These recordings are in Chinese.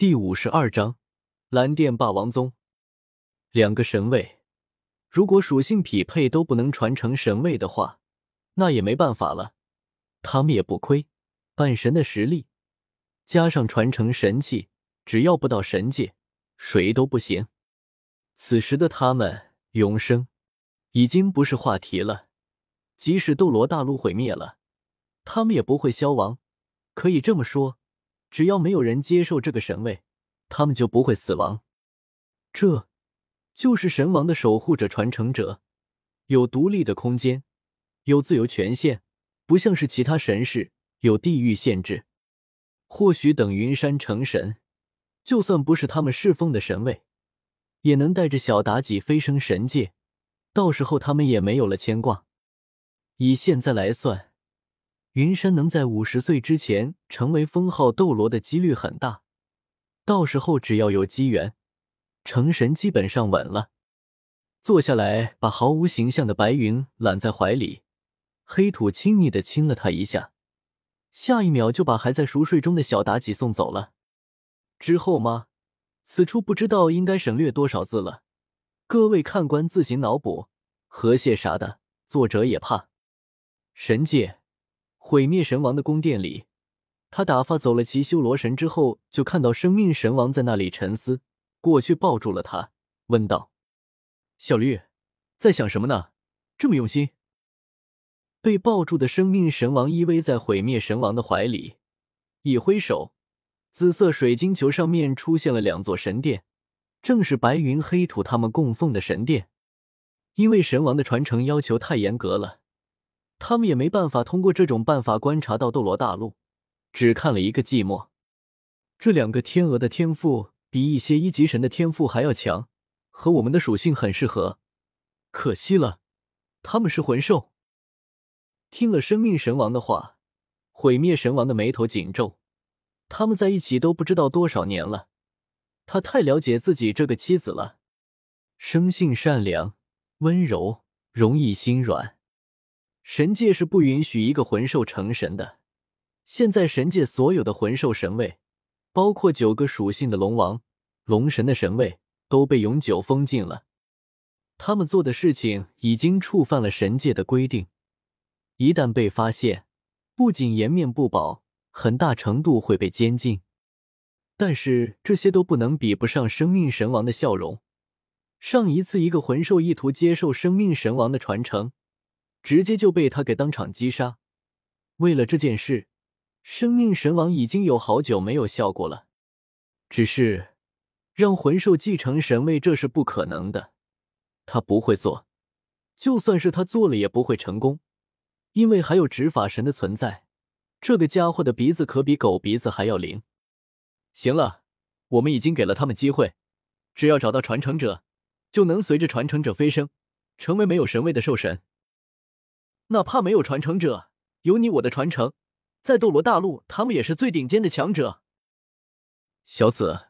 第五十二章，蓝电霸王宗。两个神位，如果属性匹配都不能传承神位的话，那也没办法了。他们也不亏，半神的实力，加上传承神器，只要不到神界，谁都不行。此时的他们永生已经不是话题了。即使斗罗大陆毁灭了，他们也不会消亡。可以这么说。只要没有人接受这个神位，他们就不会死亡。这，就是神王的守护者、传承者，有独立的空间，有自由权限，不像是其他神士有地域限制。或许等云山成神，就算不是他们侍奉的神位，也能带着小妲己飞升神界。到时候他们也没有了牵挂。以现在来算。云山能在五十岁之前成为封号斗罗的几率很大，到时候只要有机缘，成神基本上稳了。坐下来，把毫无形象的白云揽在怀里，黑土亲昵的亲了他一下，下一秒就把还在熟睡中的小妲己送走了。之后吗？此处不知道应该省略多少字了，各位看官自行脑补。河蟹啥的，作者也怕。神界。毁灭神王的宫殿里，他打发走了其修罗神之后，就看到生命神王在那里沉思。过去抱住了他，问道：“小绿，在想什么呢？这么用心。”被抱住的生命神王依偎在毁灭神王的怀里，一挥手，紫色水晶球上面出现了两座神殿，正是白云黑土他们供奉的神殿。因为神王的传承要求太严格了。他们也没办法通过这种办法观察到斗罗大陆，只看了一个寂寞。这两个天鹅的天赋比一些一级神的天赋还要强，和我们的属性很适合。可惜了，他们是魂兽。听了生命神王的话，毁灭神王的眉头紧皱。他们在一起都不知道多少年了，他太了解自己这个妻子了。生性善良、温柔，容易心软。神界是不允许一个魂兽成神的。现在神界所有的魂兽神位，包括九个属性的龙王、龙神的神位，都被永久封禁了。他们做的事情已经触犯了神界的规定，一旦被发现，不仅颜面不保，很大程度会被监禁。但是这些都不能比不上生命神王的笑容。上一次，一个魂兽意图接受生命神王的传承。直接就被他给当场击杀。为了这件事，生命神王已经有好久没有笑过了。只是让魂兽继承神位，这是不可能的。他不会做，就算是他做了，也不会成功，因为还有执法神的存在。这个家伙的鼻子可比狗鼻子还要灵。行了，我们已经给了他们机会，只要找到传承者，就能随着传承者飞升，成为没有神位的兽神。哪怕没有传承者，有你我的传承，在斗罗大陆，他们也是最顶尖的强者。小紫，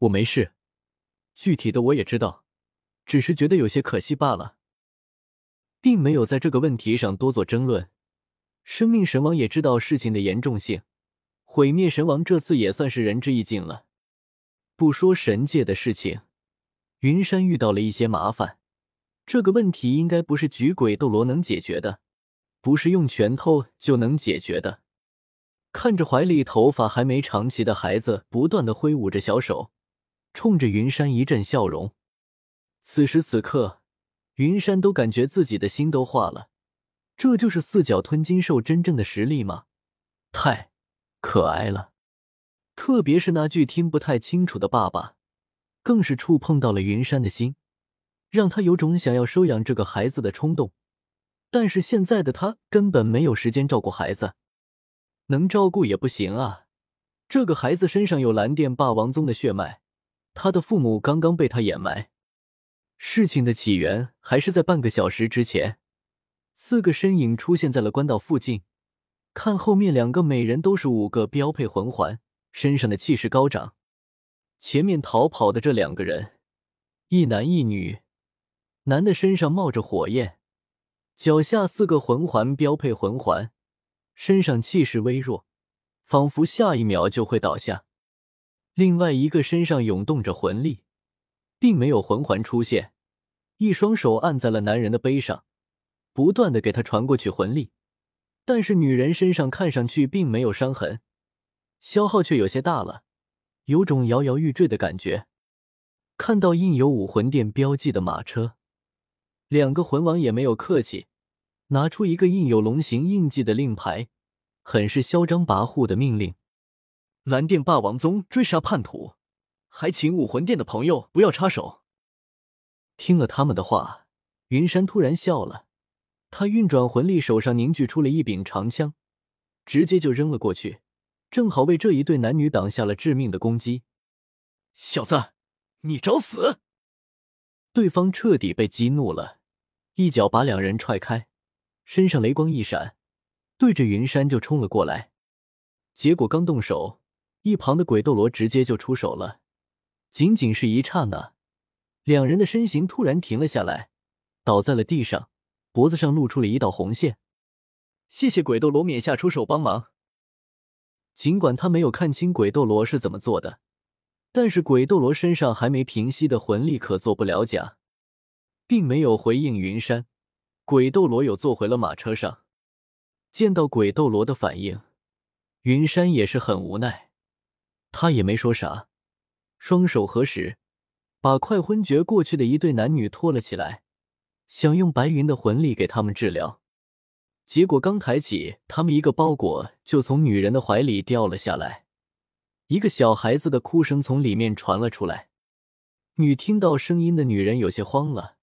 我没事，具体的我也知道，只是觉得有些可惜罢了，并没有在这个问题上多做争论。生命神王也知道事情的严重性，毁灭神王这次也算是仁至义尽了。不说神界的事情，云山遇到了一些麻烦，这个问题应该不是举鬼斗罗能解决的。不是用拳头就能解决的。看着怀里头发还没长齐的孩子，不断的挥舞着小手，冲着云山一阵笑容。此时此刻，云山都感觉自己的心都化了。这就是四脚吞金兽真正的实力吗？太可爱了！特别是那句听不太清楚的“爸爸”，更是触碰到了云山的心，让他有种想要收养这个孩子的冲动。但是现在的他根本没有时间照顾孩子，能照顾也不行啊！这个孩子身上有蓝电霸王宗的血脉，他的父母刚刚被他掩埋。事情的起源还是在半个小时之前，四个身影出现在了官道附近。看后面两个每人都是五个标配魂环，身上的气势高涨。前面逃跑的这两个人，一男一女，男的身上冒着火焰。脚下四个魂环标配魂环，身上气势微弱，仿佛下一秒就会倒下。另外一个身上涌动着魂力，并没有魂环出现，一双手按在了男人的背上，不断的给他传过去魂力。但是女人身上看上去并没有伤痕，消耗却有些大了，有种摇摇欲坠的感觉。看到印有武魂殿标记的马车，两个魂王也没有客气，拿出一个印有龙形印记的令牌，很是嚣张跋扈的命令：“蓝电霸王宗追杀叛徒，还请武魂殿的朋友不要插手。”听了他们的话，云山突然笑了。他运转魂力，手上凝聚出了一柄长枪，直接就扔了过去，正好为这一对男女挡下了致命的攻击。小子，你找死！对方彻底被激怒了，一脚把两人踹开，身上雷光一闪，对着云山就冲了过来。结果刚动手，一旁的鬼斗罗直接就出手了。仅仅是一刹那，两人的身形突然停了下来，倒在了地上。脖子上露出了一道红线，谢谢鬼斗罗冕下出手帮忙。尽管他没有看清鬼斗罗是怎么做的，但是鬼斗罗身上还没平息的魂力可做不了假，并没有回应云山。鬼斗罗又坐回了马车上。见到鬼斗罗的反应，云山也是很无奈，他也没说啥，双手合十，把快昏厥过去的一对男女拖了起来。想用白云的魂力给他们治疗，结果刚抬起他们，一个包裹就从女人的怀里掉了下来，一个小孩子的哭声从里面传了出来。女听到声音的女人有些慌了，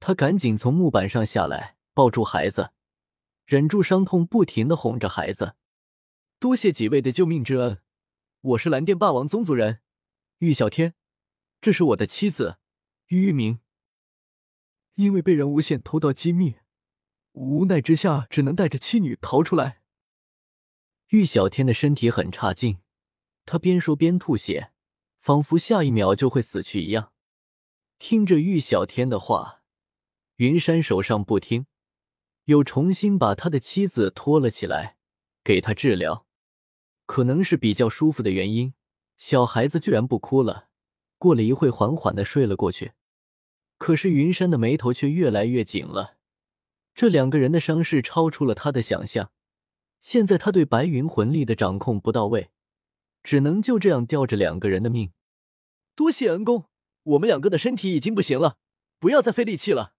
他赶紧从木板上下来，抱住孩子，忍住伤痛，不停的哄着孩子：“多谢几位的救命之恩，我是蓝电霸王宗族人，玉小天，这是我的妻子玉玉明。”因为被人诬陷偷盗机密，无奈之下只能带着妻女逃出来。玉小天的身体很差劲，他边说边吐血，仿佛下一秒就会死去一样。听着玉小天的话，云山手上不听，又重新把他的妻子拖了起来，给他治疗。可能是比较舒服的原因，小孩子居然不哭了。过了一会，缓缓的睡了过去。可是云山的眉头却越来越紧了，这两个人的伤势超出了他的想象。现在他对白云魂力的掌控不到位，只能就这样吊着两个人的命。多谢恩公，我们两个的身体已经不行了，不要再费力气了。